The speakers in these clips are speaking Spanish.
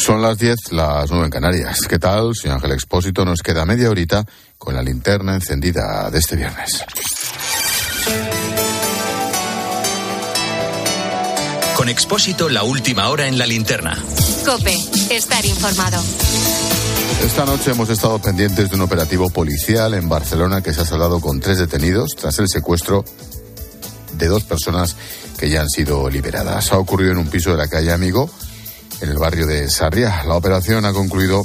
Son las 10, las 9 en Canarias. ¿Qué tal? Soy Ángel Expósito. Nos queda media horita con la linterna encendida de este viernes. Con Expósito, la última hora en la linterna. Cope, estar informado. Esta noche hemos estado pendientes de un operativo policial en Barcelona que se ha saldado con tres detenidos tras el secuestro de dos personas que ya han sido liberadas. Ha ocurrido en un piso de la calle Amigo, en el barrio de Sarriá. La operación ha concluido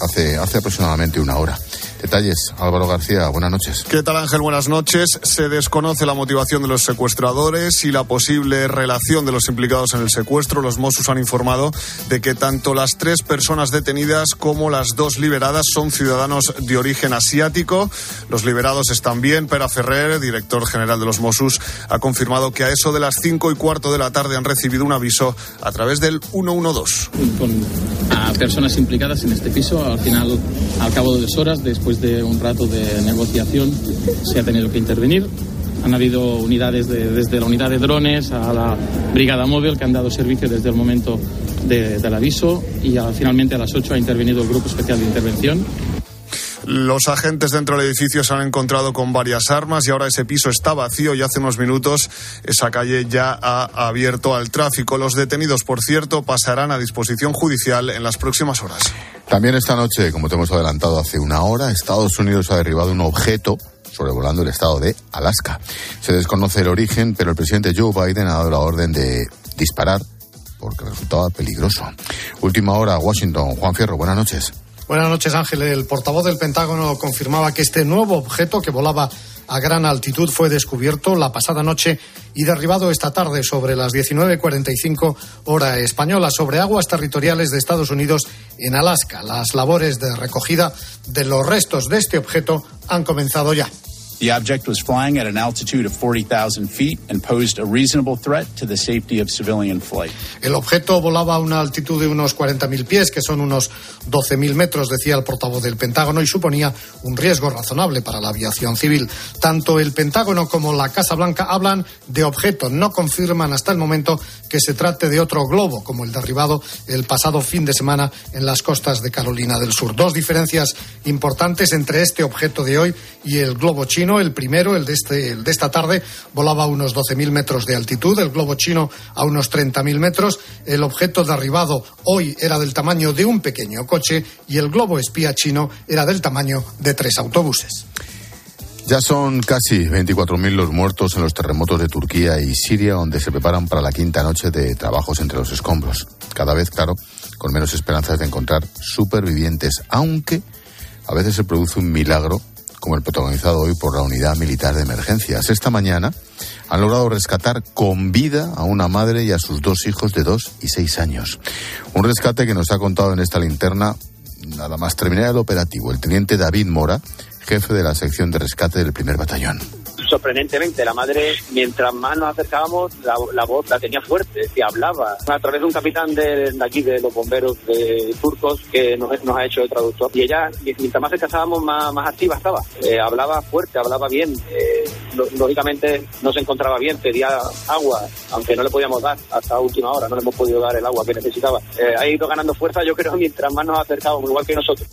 hace, hace aproximadamente una hora. Detalles, Álvaro García, buenas noches. ¿Qué tal Ángel? Buenas noches. Se desconoce la motivación de los secuestradores y la posible relación de los implicados en el secuestro. Los Mossos han informado de que tanto las tres personas detenidas como las dos liberadas son ciudadanos de origen asiático. Los liberados están bien. Pera Ferrer, director general de los Mossos, ha confirmado que a eso de las cinco y cuarto de la tarde han recibido un aviso a través del 112. Con a personas implicadas en este piso, al final, al cabo de dos horas, después de un rato de negociación se ha tenido que intervenir. Han habido unidades desde la unidad de drones a la brigada móvil que han dado servicio desde el momento del aviso y finalmente a las 8 ha intervenido el Grupo Especial de Intervención. Los agentes dentro del edificio se han encontrado con varias armas y ahora ese piso está vacío y hace unos minutos esa calle ya ha abierto al tráfico. Los detenidos, por cierto, pasarán a disposición judicial en las próximas horas. También esta noche, como te hemos adelantado hace una hora, Estados Unidos ha derribado un objeto sobrevolando el estado de Alaska. Se desconoce el origen, pero el presidente Joe Biden ha dado la orden de disparar porque resultaba peligroso. Última hora, Washington. Juan Fierro, buenas noches. Buenas noches, Ángel. El portavoz del Pentágono confirmaba que este nuevo objeto que volaba a gran altitud fue descubierto la pasada noche y derribado esta tarde sobre las 19.45 hora española sobre aguas territoriales de Estados Unidos en Alaska. Las labores de recogida de los restos de este objeto han comenzado ya. The object was flying at an altitude of 40,000 feet and posed a reasonable threat to the safety of civilian flight. El objeto volaba a una altitud de unos 40.000 pies, que son unos 12.000 metros, decía el portavoz del Pentágono, y suponía un riesgo razonable para la aviación civil. Tanto el Pentágono como la Casa Blanca hablan de objeto, no confirman hasta el momento que se trate de otro globo, como el derribado el pasado fin de semana en las costas de Carolina del Sur. Dos diferencias importantes entre este objeto de hoy y el globo chino. El primero, el de, este, el de esta tarde, volaba a unos 12.000 metros de altitud, el globo chino a unos 30.000 metros. El objeto derribado hoy era del tamaño de un pequeño coche y el globo espía chino era del tamaño de tres autobuses. Ya son casi 24.000 los muertos en los terremotos de Turquía y Siria, donde se preparan para la quinta noche de trabajos entre los escombros. Cada vez, claro, con menos esperanzas de encontrar supervivientes, aunque a veces se produce un milagro, como el protagonizado hoy por la Unidad Militar de Emergencias. Esta mañana han logrado rescatar con vida a una madre y a sus dos hijos de dos y seis años. Un rescate que nos ha contado en esta linterna, nada más terminar el operativo, el teniente David Mora, jefe de la sección de rescate del primer batallón. Sorprendentemente, la madre, mientras más nos acercábamos, la, la voz la tenía fuerte, que hablaba. A través de un capitán de, de aquí, de los bomberos de turcos, que nos, nos ha hecho el traductor. Y ella, mientras más acercábamos, más, más activa estaba. Eh, hablaba fuerte, hablaba bien. Eh, lógicamente no se encontraba bien, pedía agua, aunque no le podíamos dar hasta última hora, no le hemos podido dar el agua que necesitaba. Eh, ha ido ganando fuerza, yo creo, mientras más nos acercábamos, igual que nosotros.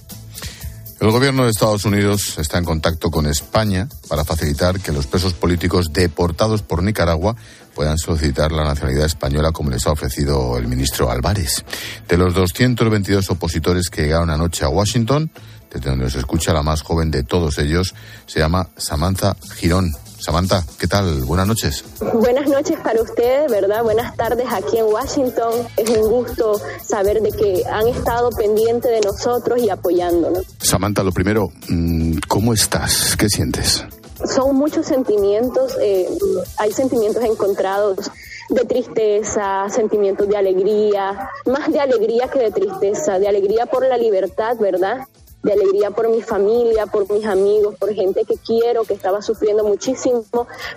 El gobierno de Estados Unidos está en contacto con España para facilitar que los presos políticos deportados por Nicaragua puedan solicitar la nacionalidad española como les ha ofrecido el ministro Álvarez. De los 222 opositores que llegaron anoche a Washington, desde donde se escucha la más joven de todos ellos, se llama Samantha Girón. Samantha, ¿qué tal? Buenas noches. Buenas noches para ustedes, ¿verdad? Buenas tardes aquí en Washington. Es un gusto saber de que han estado pendientes de nosotros y apoyándonos. Samantha, lo primero, mm, ¿cómo estás? ¿Qué sientes? Son muchos sentimientos, eh, hay sentimientos encontrados de tristeza, sentimientos de alegría, más de alegría que de tristeza, de alegría por la libertad, ¿verdad? De alegría por mi familia, por mis amigos, por gente que quiero, que estaba sufriendo muchísimo,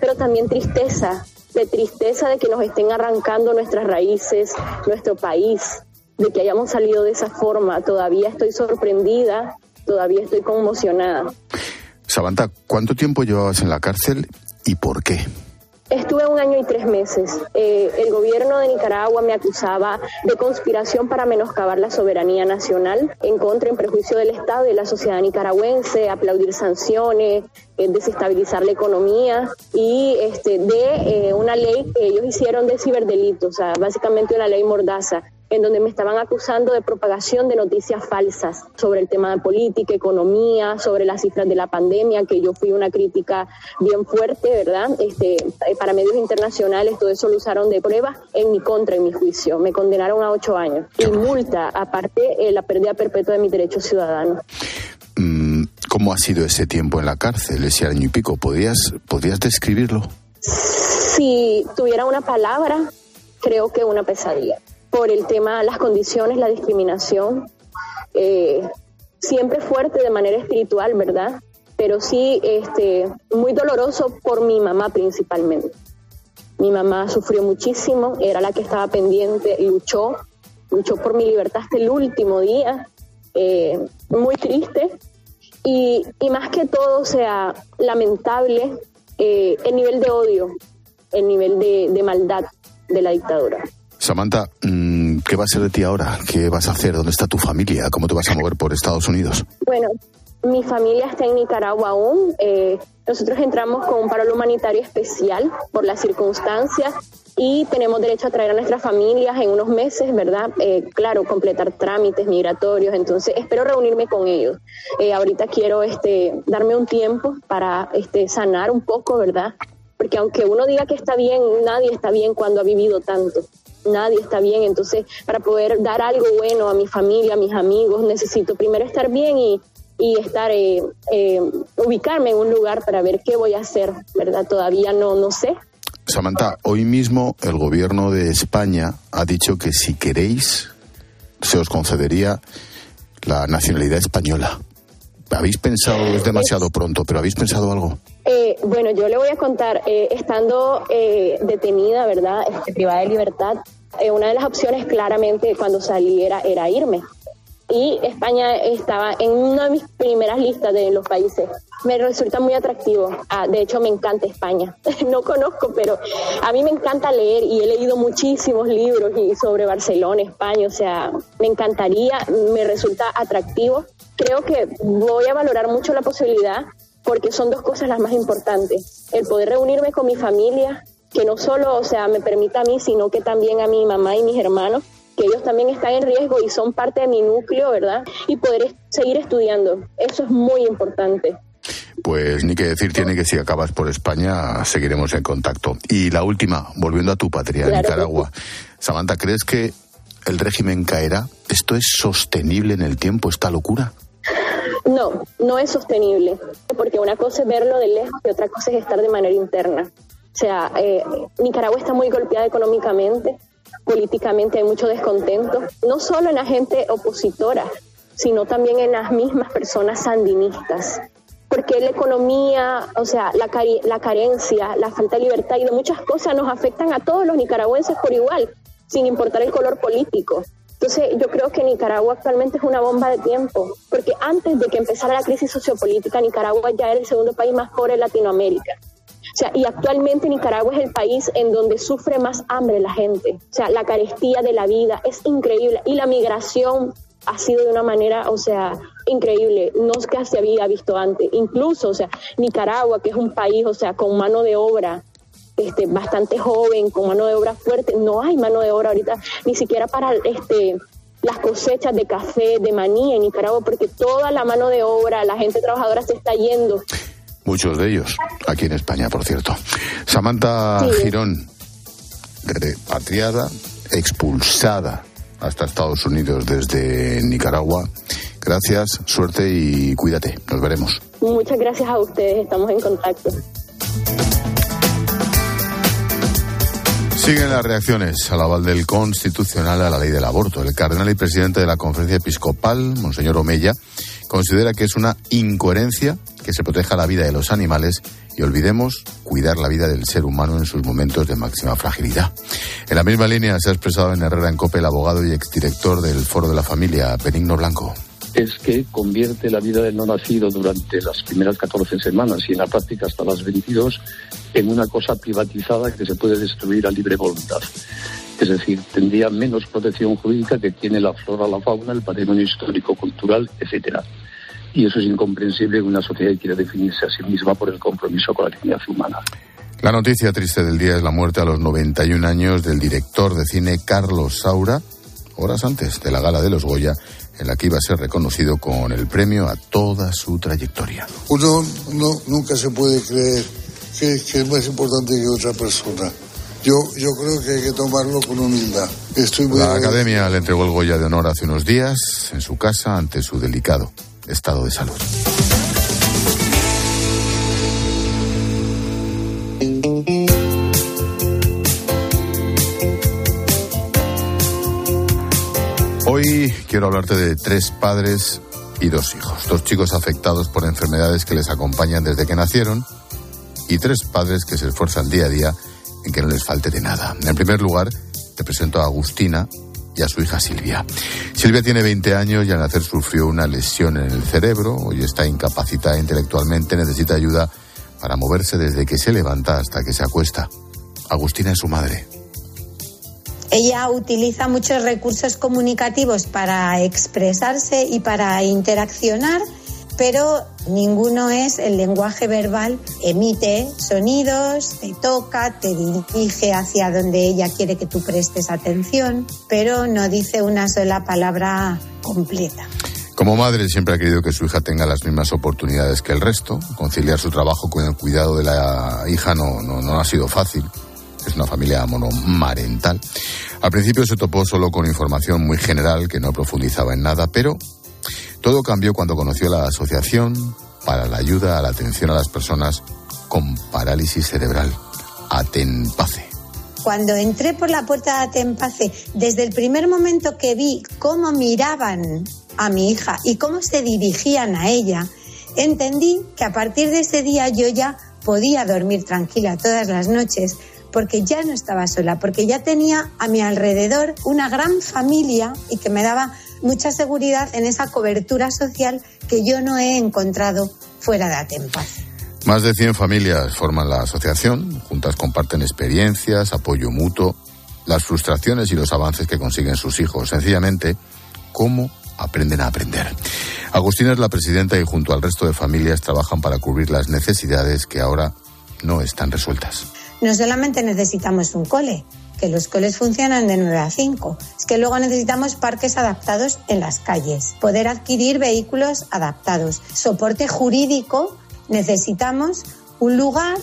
pero también tristeza, de tristeza de que nos estén arrancando nuestras raíces, nuestro país, de que hayamos salido de esa forma. Todavía estoy sorprendida, todavía estoy conmocionada. Samantha, ¿cuánto tiempo llevabas en la cárcel y por qué? Estuve un año y tres meses. Eh, el gobierno de Nicaragua me acusaba de conspiración para menoscabar la soberanía nacional, en contra, en prejuicio del Estado y de la sociedad nicaragüense, aplaudir sanciones, eh, desestabilizar la economía y este, de eh, una ley que ellos hicieron de ciberdelito, o sea, básicamente una ley mordaza en donde me estaban acusando de propagación de noticias falsas sobre el tema de política, economía, sobre las cifras de la pandemia, que yo fui una crítica bien fuerte, ¿verdad? Este, eh, para medios internacionales todo eso lo usaron de prueba en mi contra, en mi juicio. Me condenaron a ocho años y multa, aparte eh, la pérdida perpetua de mis derechos ciudadanos. Mm, ¿Cómo ha sido ese tiempo en la cárcel, ese año y pico? ¿Podrías, ¿podrías describirlo? Si tuviera una palabra, creo que una pesadilla por el tema, las condiciones, la discriminación, eh, siempre fuerte de manera espiritual, ¿verdad? Pero sí este, muy doloroso por mi mamá principalmente. Mi mamá sufrió muchísimo, era la que estaba pendiente, luchó, luchó por mi libertad hasta el último día, eh, muy triste. Y, y, más que todo, o sea, lamentable eh, el nivel de odio, el nivel de, de maldad de la dictadura. Samantha, mm, ¿qué va a ser de ti ahora? ¿Qué vas a hacer? ¿Dónde está tu familia? ¿Cómo te vas a mover por Estados Unidos? Bueno, mi familia está en Nicaragua aún. Eh, nosotros entramos con un paro humanitario especial por las circunstancias y tenemos derecho a traer a nuestras familias en unos meses, ¿verdad? Eh, claro, completar trámites migratorios, entonces espero reunirme con ellos. Eh, ahorita quiero este, darme un tiempo para este, sanar un poco, ¿verdad? Porque aunque uno diga que está bien, nadie está bien cuando ha vivido tanto nadie está bien. Entonces, para poder dar algo bueno a mi familia, a mis amigos, necesito primero estar bien y, y estar, eh, eh, ubicarme en un lugar para ver qué voy a hacer, ¿verdad? Todavía no, no sé. Samantha, hoy mismo el gobierno de España ha dicho que si queréis se os concedería la nacionalidad española. ¿Habéis pensado, es demasiado pronto, pero habéis pensado algo? Eh, bueno, yo le voy a contar, eh, estando eh, detenida, ¿verdad? Este, privada de libertad, eh, una de las opciones claramente cuando saliera era irme. Y España estaba en una de mis primeras listas de los países. Me resulta muy atractivo. Ah, de hecho, me encanta España. no conozco, pero a mí me encanta leer y he leído muchísimos libros sobre Barcelona, España. O sea, me encantaría, me resulta atractivo creo que voy a valorar mucho la posibilidad porque son dos cosas las más importantes. El poder reunirme con mi familia, que no solo, o sea, me permita a mí, sino que también a mi mamá y mis hermanos, que ellos también están en riesgo y son parte de mi núcleo, ¿verdad? Y poder seguir estudiando. Eso es muy importante. Pues ni que decir tiene que si acabas por España seguiremos en contacto. Y la última, volviendo a tu patria, Nicaragua. Samantha, ¿crees que el régimen caerá? ¿Esto es sostenible en el tiempo, esta locura? No, no es sostenible, porque una cosa es verlo de lejos y otra cosa es estar de manera interna. O sea, eh, Nicaragua está muy golpeada económicamente, políticamente hay mucho descontento, no solo en la gente opositora, sino también en las mismas personas sandinistas. Porque la economía, o sea, la, la carencia, la falta de libertad y de muchas cosas nos afectan a todos los nicaragüenses por igual, sin importar el color político. Entonces, yo creo que Nicaragua actualmente es una bomba de tiempo, porque antes de que empezara la crisis sociopolítica, Nicaragua ya era el segundo país más pobre de Latinoamérica. O sea, y actualmente Nicaragua es el país en donde sufre más hambre la gente. O sea, la carestía de la vida es increíble y la migración ha sido de una manera, o sea, increíble, no es que se había visto antes. Incluso, o sea, Nicaragua, que es un país, o sea, con mano de obra este, bastante joven, con mano de obra fuerte. No hay mano de obra ahorita, ni siquiera para este, las cosechas de café, de maní en Nicaragua, porque toda la mano de obra, la gente trabajadora se está yendo. Muchos de ellos, aquí en España, por cierto. Samantha Girón, repatriada, expulsada hasta Estados Unidos desde Nicaragua. Gracias, suerte y cuídate. Nos veremos. Muchas gracias a ustedes, estamos en contacto. Siguen las reacciones al aval del Constitucional a la ley del aborto. El cardenal y presidente de la Conferencia Episcopal, Monseñor Omeya, considera que es una incoherencia que se proteja la vida de los animales y olvidemos cuidar la vida del ser humano en sus momentos de máxima fragilidad. En la misma línea se ha expresado en Herrera en Cope el abogado y exdirector del Foro de la Familia, Benigno Blanco. es que convierte la vida del no nacido durante las primeras 14 semanas y en la práctica hasta las 22 en una cosa privatizada que se puede destruir a libre voluntad. Es decir, tendría menos protección jurídica que tiene la flora, la fauna, el patrimonio histórico, cultural, etcétera. Y eso es incomprensible en una sociedad que quiere definirse a sí misma por el compromiso con la dignidad humana. La noticia triste del día es la muerte a los 91 años del director de cine Carlos Saura, horas antes de la gala de los Goya, en la que iba a ser reconocido con el premio a toda su trayectoria. Uno no, nunca se puede creer que, que es más importante que otra persona. Yo, yo creo que hay que tomarlo con humildad. Estoy muy La Academia le entregó el Goya de Honor hace unos días en su casa ante su delicado estado de salud. Hoy quiero hablarte de tres padres y dos hijos, dos chicos afectados por enfermedades que les acompañan desde que nacieron y tres padres que se esfuerzan día a día en que no les falte de nada. En primer lugar, te presento a Agustina y a su hija Silvia. Silvia tiene 20 años y al nacer sufrió una lesión en el cerebro, hoy está incapacitada intelectualmente, necesita ayuda para moverse desde que se levanta hasta que se acuesta. Agustina es su madre. Ella utiliza muchos recursos comunicativos para expresarse y para interaccionar, pero ninguno es el lenguaje verbal. Emite sonidos, te toca, te dirige hacia donde ella quiere que tú prestes atención, pero no dice una sola palabra completa. Como madre siempre ha querido que su hija tenga las mismas oportunidades que el resto. Conciliar su trabajo con el cuidado de la hija no, no, no ha sido fácil. Es una familia monomarental. Al principio se topó solo con información muy general que no profundizaba en nada, pero todo cambió cuando conoció la Asociación para la Ayuda a la Atención a las Personas con Parálisis Cerebral, ATENPACE. Cuando entré por la puerta de Atempace, desde el primer momento que vi cómo miraban a mi hija y cómo se dirigían a ella, entendí que a partir de ese día yo ya podía dormir tranquila todas las noches porque ya no estaba sola, porque ya tenía a mi alrededor una gran familia y que me daba mucha seguridad en esa cobertura social que yo no he encontrado fuera de Atempace. Más de 100 familias forman la asociación, juntas comparten experiencias, apoyo mutuo, las frustraciones y los avances que consiguen sus hijos, sencillamente cómo aprenden a aprender. Agustina es la presidenta y junto al resto de familias trabajan para cubrir las necesidades que ahora no están resueltas. No solamente necesitamos un cole, que los coles funcionan de 9 a 5. Es que luego necesitamos parques adaptados en las calles, poder adquirir vehículos adaptados, soporte jurídico, necesitamos un lugar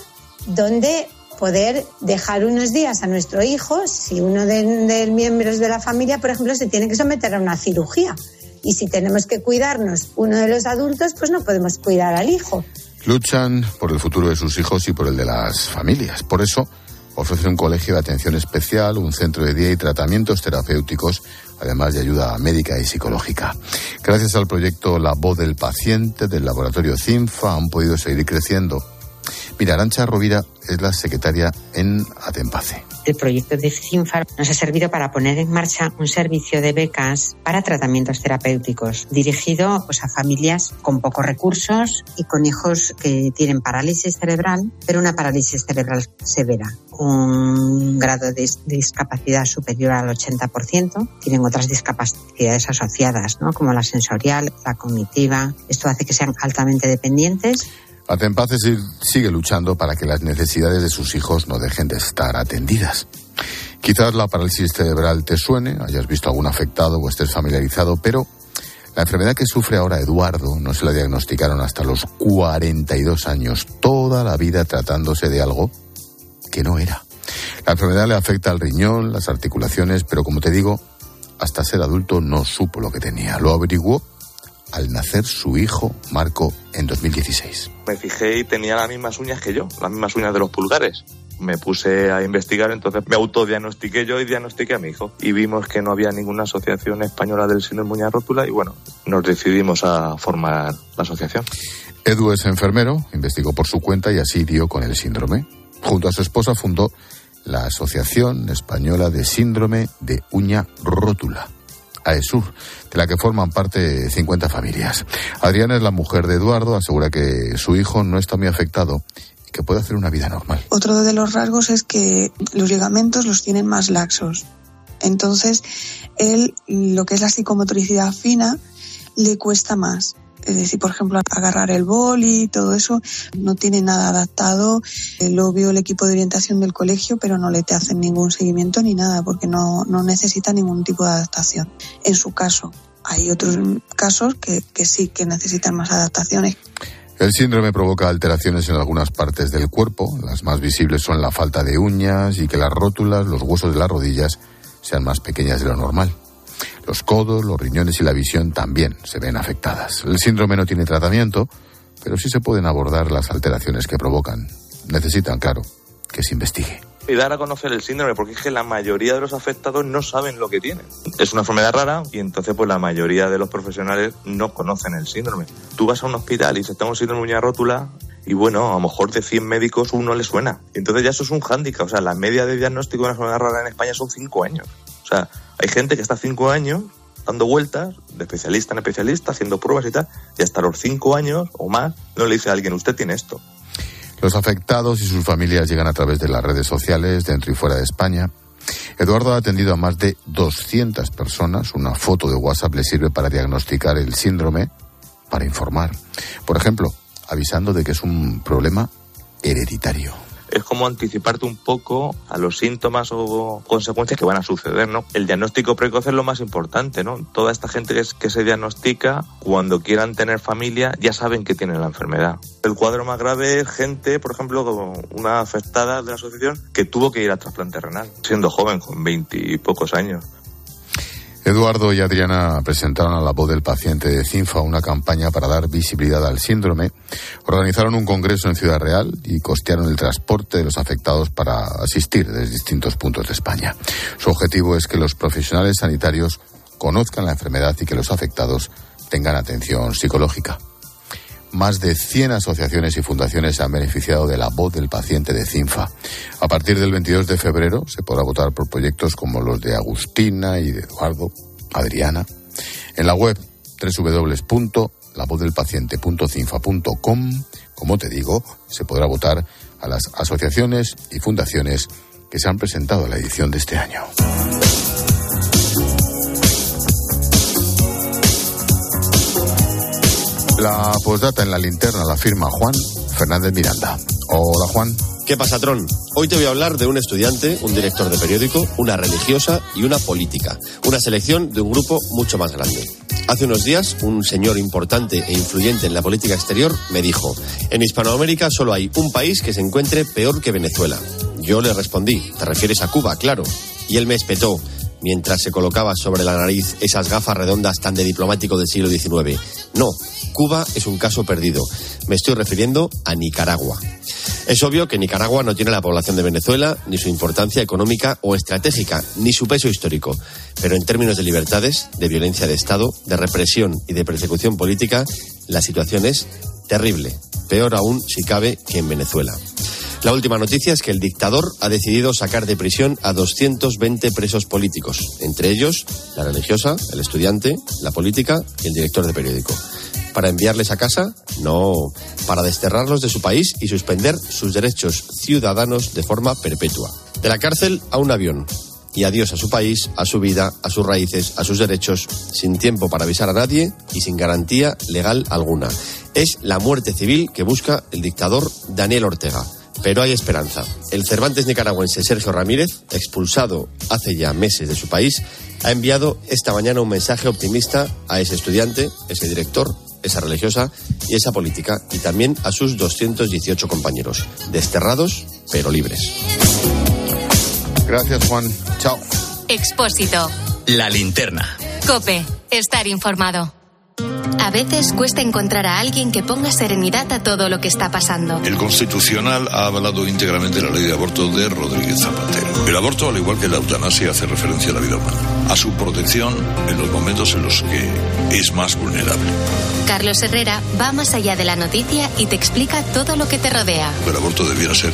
donde poder dejar unos días a nuestro hijo si uno de, de miembros de la familia, por ejemplo, se tiene que someter a una cirugía. Y si tenemos que cuidarnos uno de los adultos, pues no podemos cuidar al hijo. Luchan por el futuro de sus hijos y por el de las familias. Por eso ofrecen un colegio de atención especial, un centro de día y tratamientos terapéuticos, además de ayuda médica y psicológica. Gracias al proyecto La Voz del Paciente del laboratorio CINFA han podido seguir creciendo. Mira, Arancha Rovira es la secretaria en Atempace. El proyecto de CINFA nos ha servido para poner en marcha un servicio de becas para tratamientos terapéuticos dirigido pues, a familias con pocos recursos y con hijos que tienen parálisis cerebral, pero una parálisis cerebral severa, un grado de discapacidad superior al 80%. Tienen otras discapacidades asociadas, ¿no? como la sensorial, la cognitiva. Esto hace que sean altamente dependientes Atempace sigue luchando para que las necesidades de sus hijos no dejen de estar atendidas. Quizás la parálisis cerebral te suene, hayas visto algún afectado o estés familiarizado, pero la enfermedad que sufre ahora Eduardo no se la diagnosticaron hasta los 42 años, toda la vida tratándose de algo que no era. La enfermedad le afecta al riñón, las articulaciones, pero como te digo, hasta ser adulto no supo lo que tenía. Lo averiguó al nacer su hijo Marco en 2016. Me fijé y tenía las mismas uñas que yo, las mismas uñas de los pulgares. Me puse a investigar, entonces me autodiagnostiqué yo y diagnostiqué a mi hijo. Y vimos que no había ninguna asociación española del síndrome uña rótula y bueno, nos decidimos a formar la asociación. Edu es enfermero, investigó por su cuenta y así dio con el síndrome. Junto a su esposa fundó la Asociación Española de Síndrome de Uña Rótula AESUR, de la que forman parte 50 familias. Adriana es la mujer de Eduardo, asegura que su hijo no está muy afectado y que puede hacer una vida normal. Otro de los rasgos es que los ligamentos los tienen más laxos. Entonces, él, lo que es la psicomotricidad fina, le cuesta más. Es decir, por ejemplo, agarrar el boli todo eso no tiene nada adaptado. Eh, lo vio el equipo de orientación del colegio, pero no le te hacen ningún seguimiento ni nada porque no, no necesita ningún tipo de adaptación. En su caso, hay otros casos que, que sí que necesitan más adaptaciones. El síndrome provoca alteraciones en algunas partes del cuerpo. Las más visibles son la falta de uñas y que las rótulas, los huesos de las rodillas sean más pequeñas de lo normal. Los codos, los riñones y la visión también se ven afectadas. El síndrome no tiene tratamiento, pero sí se pueden abordar las alteraciones que provocan. Necesitan, claro, que se investigue. Y dar a conocer el síndrome, porque es que la mayoría de los afectados no saben lo que tienen. Es una enfermedad rara y entonces pues la mayoría de los profesionales no conocen el síndrome. Tú vas a un hospital y dices, tengo síndrome de uña rótula, y bueno, a lo mejor de 100 médicos uno le suena. Entonces ya eso es un hándicap. O sea, la media de diagnóstico de una enfermedad rara en España son 5 años. Sea, hay gente que está 5 años dando vueltas, de especialista en especialista, haciendo pruebas y tal, y hasta los 5 años o más no le dice a alguien, usted tiene esto. Los afectados y sus familias llegan a través de las redes sociales dentro y fuera de España. Eduardo ha atendido a más de 200 personas. Una foto de WhatsApp le sirve para diagnosticar el síndrome, para informar. Por ejemplo, avisando de que es un problema hereditario es como anticiparte un poco a los síntomas o consecuencias que van a suceder, ¿no? El diagnóstico precoz es lo más importante, ¿no? Toda esta gente que, que se diagnostica, cuando quieran tener familia, ya saben que tienen la enfermedad. El cuadro más grave es gente, por ejemplo, una afectada de la asociación que tuvo que ir a trasplante renal, siendo joven, con veintipocos años. Eduardo y Adriana presentaron a la voz del paciente de CINFA una campaña para dar visibilidad al síndrome. Organizaron un congreso en Ciudad Real y costearon el transporte de los afectados para asistir desde distintos puntos de España. Su objetivo es que los profesionales sanitarios conozcan la enfermedad y que los afectados tengan atención psicológica. Más de 100 asociaciones y fundaciones se han beneficiado de la voz del paciente de CINFA. A partir del 22 de febrero se podrá votar por proyectos como los de Agustina y de Eduardo, Adriana. En la web www.lavozdelpaciente.cinfa.com, como te digo, se podrá votar a las asociaciones y fundaciones que se han presentado a la edición de este año. La postdata en la linterna la firma Juan Fernández Miranda. Hola Juan. ¿Qué pasa, Tron? Hoy te voy a hablar de un estudiante, un director de periódico, una religiosa y una política. Una selección de un grupo mucho más grande. Hace unos días, un señor importante e influyente en la política exterior me dijo, en Hispanoamérica solo hay un país que se encuentre peor que Venezuela. Yo le respondí, te refieres a Cuba, claro. Y él me espetó, mientras se colocaba sobre la nariz esas gafas redondas tan de diplomático del siglo XIX. No, Cuba es un caso perdido. Me estoy refiriendo a Nicaragua. Es obvio que Nicaragua no tiene la población de Venezuela, ni su importancia económica o estratégica, ni su peso histórico. Pero en términos de libertades, de violencia de Estado, de represión y de persecución política, la situación es terrible. Peor aún, si cabe, que en Venezuela. La última noticia es que el dictador ha decidido sacar de prisión a 220 presos políticos, entre ellos la religiosa, el estudiante, la política y el director de periódico. ¿Para enviarles a casa? No, para desterrarlos de su país y suspender sus derechos ciudadanos de forma perpetua. De la cárcel a un avión. Y adiós a su país, a su vida, a sus raíces, a sus derechos, sin tiempo para avisar a nadie y sin garantía legal alguna. Es la muerte civil que busca el dictador Daniel Ortega pero hay esperanza. El Cervantes nicaragüense Sergio Ramírez, expulsado hace ya meses de su país, ha enviado esta mañana un mensaje optimista a ese estudiante, ese director, esa religiosa y esa política, y también a sus 218 compañeros, desterrados pero libres. Gracias, Juan. Chao. Expósito. La linterna. Cope. Estar informado. A veces cuesta encontrar a alguien que ponga serenidad a todo lo que está pasando. El Constitucional ha avalado íntegramente la ley de aborto de Rodríguez Zapatero. El aborto, al igual que la eutanasia, hace referencia a la vida humana, a su protección en los momentos en los que es más vulnerable. Carlos Herrera va más allá de la noticia y te explica todo lo que te rodea. El aborto debiera ser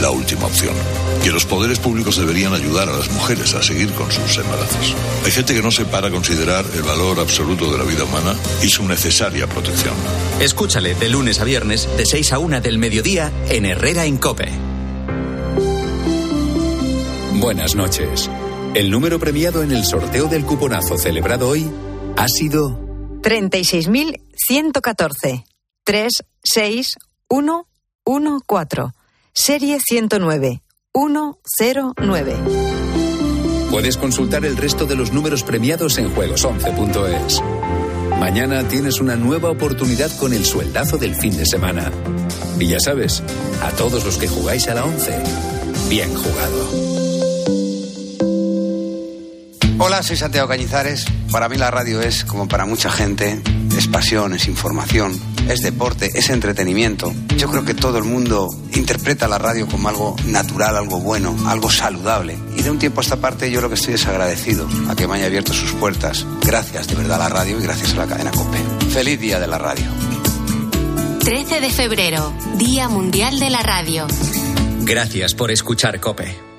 la última opción. Que los poderes públicos deberían ayudar a las mujeres a seguir con sus embarazos. Hay gente que no se para a considerar el valor absoluto de la vida humana y su necesaria protección. Escúchale de lunes a viernes de 6 a 1 del mediodía en Herrera en Cope. Buenas noches. El número premiado en el sorteo del cuponazo celebrado hoy ha sido 36.114. 36114. Serie 109. 109. Puedes consultar el resto de los números premiados en juegos11.es. Mañana tienes una nueva oportunidad con el sueldazo del fin de semana. Y ya sabes, a todos los que jugáis a la 11, bien jugado. Hola, soy Santiago Cañizares. Para mí la radio es, como para mucha gente, es pasión, es información, es deporte, es entretenimiento. Yo creo que todo el mundo interpreta la radio como algo natural, algo bueno, algo saludable. Y de un tiempo a esta parte yo lo que estoy es agradecido a que me haya abierto sus puertas. Gracias de verdad a la radio y gracias a la cadena COPE. Feliz día de la radio. 13 de febrero, Día Mundial de la Radio. Gracias por escuchar Cope.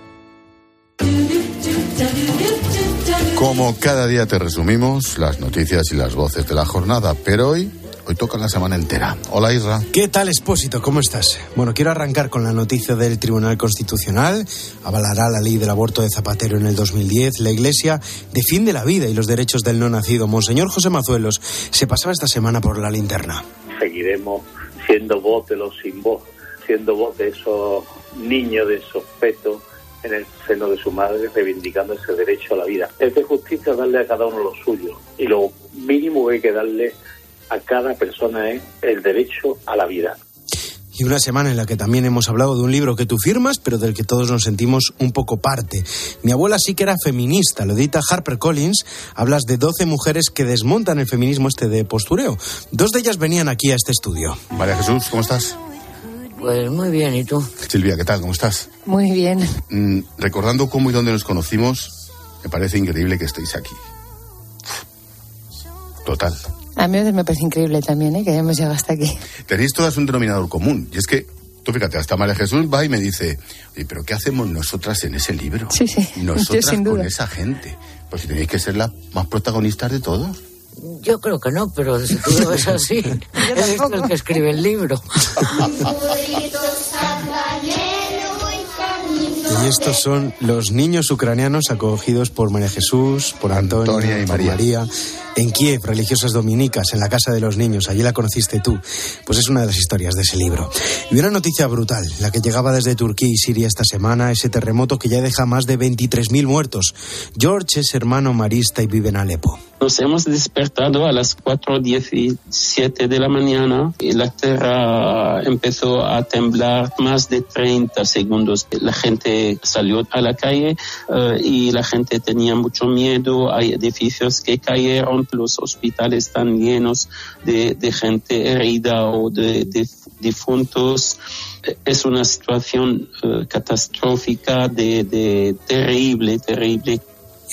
Como cada día te resumimos las noticias y las voces de la jornada, pero hoy Hoy toca la semana entera. Hola Isra. ¿Qué tal, Expósito? ¿Cómo estás? Bueno, quiero arrancar con la noticia del Tribunal Constitucional. Avalará la ley del aborto de Zapatero en el 2010. La Iglesia defiende la vida y los derechos del no nacido. Monseñor José Mazuelos se pasaba esta semana por la linterna. Seguiremos siendo voz de los sin voz, siendo voz de esos niños, de esos fetos en el seno de su madre, reivindicando ese derecho a la vida. Es de justicia darle a cada uno lo suyo y lo mínimo que hay que darle a cada persona es el derecho a la vida. Y una semana en la que también hemos hablado de un libro que tú firmas, pero del que todos nos sentimos un poco parte. Mi abuela sí que era feminista, lo edita Harper Collins. Hablas de 12 mujeres que desmontan el feminismo este de postureo. Dos de ellas venían aquí a este estudio. María Jesús, ¿cómo estás? Pues muy bien, ¿y tú? Silvia, ¿qué tal? ¿Cómo estás? Muy bien. Mm, recordando cómo y dónde nos conocimos, me parece increíble que estéis aquí. Total. A mí me parece increíble también, ¿eh? que hayamos llegado hasta aquí. Tenéis todas un denominador común, y es que, tú fíjate, hasta María Jesús va y me dice, oye, pero ¿qué hacemos nosotras en ese libro? Sí, sí, Nosotras yo sin duda. con esa gente. Pues si tenéis que ser las más protagonistas de todos. Yo creo que no, pero si tú lo ves así, eres tú el que escribe el libro. Y estos son los niños ucranianos acogidos por María Jesús, por Antonio, Antonia y por María. María, en Kiev, religiosas dominicas, en la casa de los niños. Allí la conociste tú. Pues es una de las historias de ese libro. Y una noticia brutal, la que llegaba desde Turquía y Siria esta semana, ese terremoto que ya deja más de 23.000 muertos. George es hermano marista y vive en Alepo. Nos hemos despertado a las 4.17 de la mañana y la tierra empezó a temblar más de 30 segundos. La gente salió a la calle eh, y la gente tenía mucho miedo. Hay edificios que cayeron, los hospitales están llenos de, gente herida o de, de difuntos. Es una situación eh, catastrófica, de, de terrible, terrible.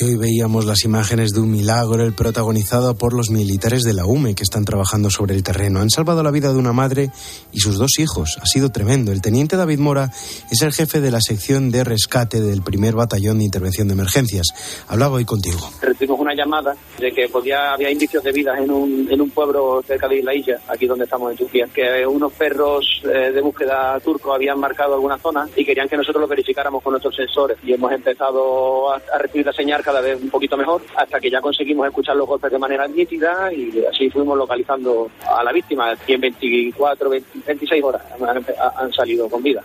Y hoy veíamos las imágenes de un milagro, el protagonizado por los militares de la UME que están trabajando sobre el terreno. Han salvado la vida de una madre y sus dos hijos. Ha sido tremendo. El teniente David Mora es el jefe de la sección de rescate del primer batallón de intervención de emergencias. Hablaba hoy contigo. Recibimos una llamada de que podía había indicios de vida en un, en un pueblo cerca de Isla Illa, aquí donde estamos en Turquía, que unos perros eh, de búsqueda turcos habían marcado alguna zona y querían que nosotros lo verificáramos con nuestros sensores. Y hemos empezado a, a recibir la señal cada vez un poquito mejor hasta que ya conseguimos escuchar los golpes de manera nítida y así fuimos localizando a la víctima. Y en 24, 20, 26 horas han, han salido con vida.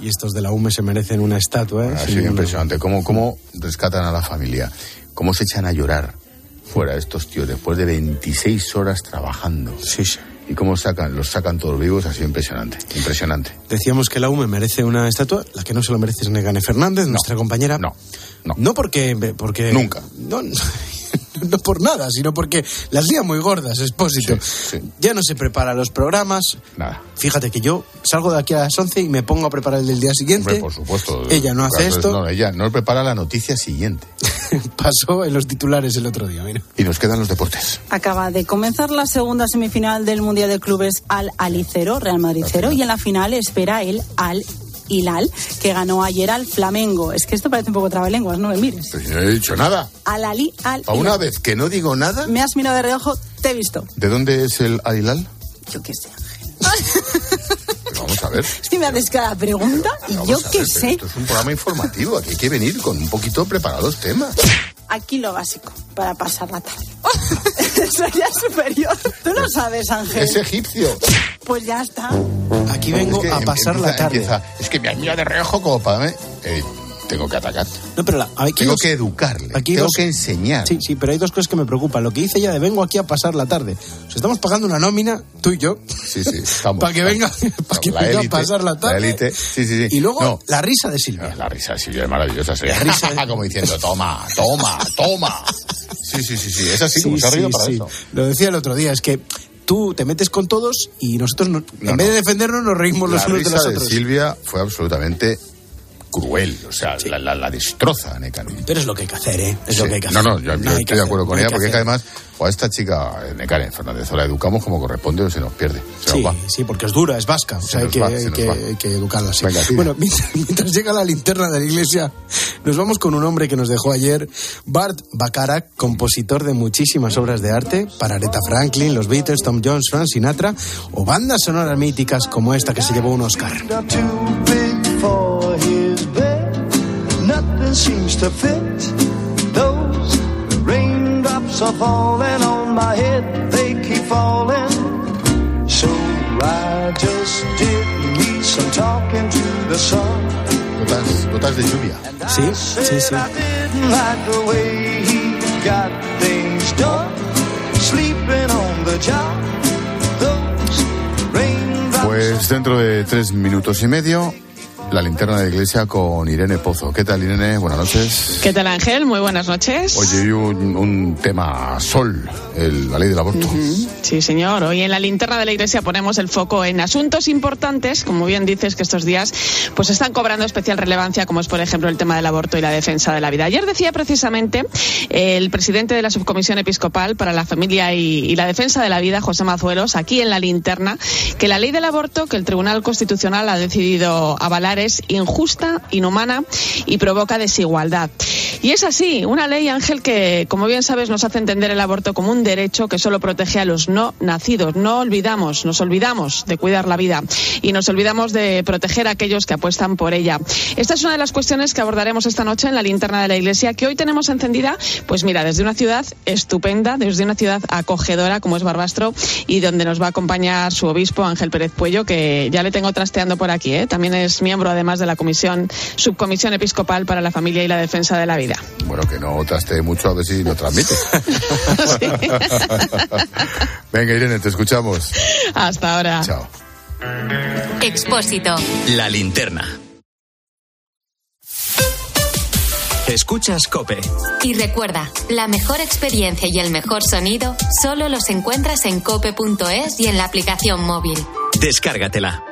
Y estos de la UME se merecen una estatua. ¿eh? Ha Sí, sido una- impresionante. ¿Cómo, ¿Cómo rescatan a la familia? ¿Cómo se echan a llorar fuera estos tíos después de 26 horas trabajando? Sí, sí. ¿Y cómo sacan, los sacan todos vivos? Ha sido impresionante. Impresionante. Decíamos que la UME merece una estatua, la que no se lo merece es Negane Fernández, nuestra compañera. No, no. No porque... porque Nunca. No, no por nada, sino porque las lía muy gordas, expósito. Ya no se prepara los programas. Nada. Fíjate que yo salgo de aquí a las 11 y me pongo a preparar el del día siguiente. Hombre, por supuesto. Ella no hace esto. No, ella no prepara la noticia siguiente. Pasó en los titulares el otro día, mira. Y nos quedan los deportes. Acaba de comenzar la segunda semifinal del Mundial de Clubes al Alicero, Real Madrid 0, y en la final espera el Al Hilal, que ganó ayer al Flamengo. Es que esto parece un poco trabalenguas, no me mires. Si no he dicho nada. Al Ali al A una vez que no digo nada, Me has mirado de reojo, te he visto. ¿de dónde es el Ailal? Yo qué sé. Vamos a ver. Es que me haces cada pregunta y yo ver, qué sé. Esto es un programa informativo, aquí hay que venir con un poquito preparados temas. Aquí lo básico, para pasar la tarde. Eso ya es superior. Tú lo sabes, Ángel. Es egipcio. Pues ya está. Aquí vengo Es que a em- pasar la tarde. empieza, es que me han mirado de reojo como para... mí. Eh, tengo que atacar. No, pero la- aquí Tengo que educarle. aquí tengo que enseñar. Sí, sí, pero hay dos cosas que me preocupan. Lo que dice ella de vengo aquí a pasar la tarde. Estamos pagando una nómina, tú y yo, Sí, sí, estamos. para que venga, para que La venga élite, a pasar la tarde. élite, sí, sí, sí. Y luego No. la risa de Silvia. La risa de Silvia es maravillosa. La risa de- como diciendo, toma, toma, toma. Sí, sí, sí, sí. Es así como Sí, se ha reído sí, para sí. eso. Lo decía el otro día, es que tú te metes con todos y nosotros, no- en vez de defendernos, nos reímos los La unos de risa los de otros. Silvia fue absolutamente cruel. O sea, la, la, la destroza a Nekane. Pero es lo que hay que hacer, ¿eh? Es lo que hay que No, hacer. no, yo, yo estoy de hacer, acuerdo con no ella que porque es que hacer. además o a esta chica, eh, Nekane Fernández, o la educamos como corresponde o se nos pierde. Se Sí, nos va. sí, porque es dura, es vasca. O Se sea, hay que, va, se que, va. hay que educarla así. Venga, tira. bueno, mientras, mientras llega la linterna de la iglesia, nos vamos con un hombre que nos dejó ayer, Bart Bacharach, compositor de muchísimas obras de arte para Aretha Franklin, los Beatles, Tom Jones, Frank Sinatra o bandas sonoras míticas como esta que se llevó un Oscar. for. Nothing seems to fit. Those raindrops are falling on my head. They keep falling. So I just did me some talking to the sun. De lluvia. Sí, sí, sí. I didn't like the way he got things done. Sleeping on the job. Those raindrops. Pues dentro de tres minutos y medio, la linterna de la iglesia con Irene Pozo. ¿Qué tal, Irene? Buenas noches. ¿Qué tal Ángel? Muy buenas noches. Oye, hoy un, un tema sol, el- la ley del aborto. Sí, señor. Hoy en la linterna de la iglesia ponemos el foco en asuntos importantes, como bien dices, que estos días pues están cobrando especial relevancia, como es por ejemplo el tema del aborto y la defensa de la vida. Ayer decía precisamente el presidente de la Subcomisión Episcopal para la Familia y, y la Defensa de la Vida, José Mazuelos, aquí en la linterna, que la ley del aborto que el Tribunal Constitucional ha decidido avalar es injusta, inhumana y provoca desigualdad. Y es así, una ley, Ángel, que, como bien sabes, nos hace entender el aborto como un derecho que solo protege a los no nacidos. No olvidamos, nos olvidamos de cuidar la vida y nos olvidamos de proteger a aquellos que apuestan por ella. Esta es una de las cuestiones que abordaremos esta noche en la linterna de la iglesia, que hoy tenemos encendida, pues mira, desde una ciudad estupenda, desde una ciudad acogedora como es Barbastro y donde nos va a acompañar su obispo Ángel Pérez Puello, que ya le tengo trasteando por aquí, ¿eh? también es miembro además de la comisión, subcomisión episcopal para la familia y la defensa de la vida. Bueno, que no traste mucho a ver si lo transmite. Venga, Irene, te escuchamos. Hasta ahora. Chao. Expósito. La linterna. Escuchas Cope. Y recuerda, la mejor experiencia y el mejor sonido solo los encuentras en cope.es y en la aplicación móvil. Descárgatela.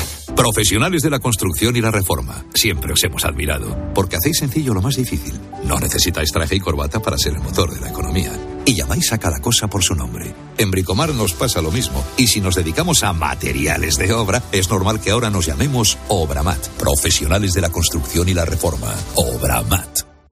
Profesionales de la construcción y la reforma. Siempre os hemos admirado. Porque hacéis sencillo lo más difícil. No necesitáis traje y corbata para ser el motor de la economía. Y llamáis a cada cosa por su nombre. En Bricomar nos pasa lo mismo. Y si nos dedicamos a materiales de obra, es normal que ahora nos llamemos Obramat. Profesionales de la construcción y la reforma. Obramat.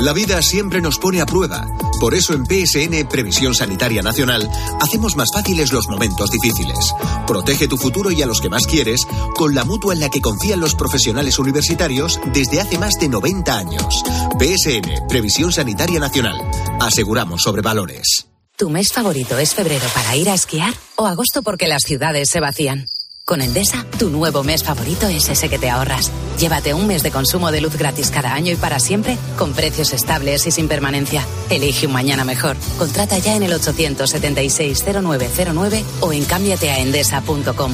La vida siempre nos pone a prueba. Por eso en PSN Previsión Sanitaria Nacional hacemos más fáciles los momentos difíciles. Protege tu futuro y a los que más quieres con la mutua en la que confían los profesionales universitarios desde hace más de 90 años. PSN Previsión Sanitaria Nacional. Aseguramos sobre valores. ¿Tu mes favorito es febrero para ir a esquiar o agosto porque las ciudades se vacían? Con Endesa, tu nuevo mes favorito es ese que te ahorras. Llévate un mes de consumo de luz gratis cada año y para siempre, con precios estables y sin permanencia. Elige un mañana mejor. Contrata ya en el 876-0909 o en cámbiateaendesa.com.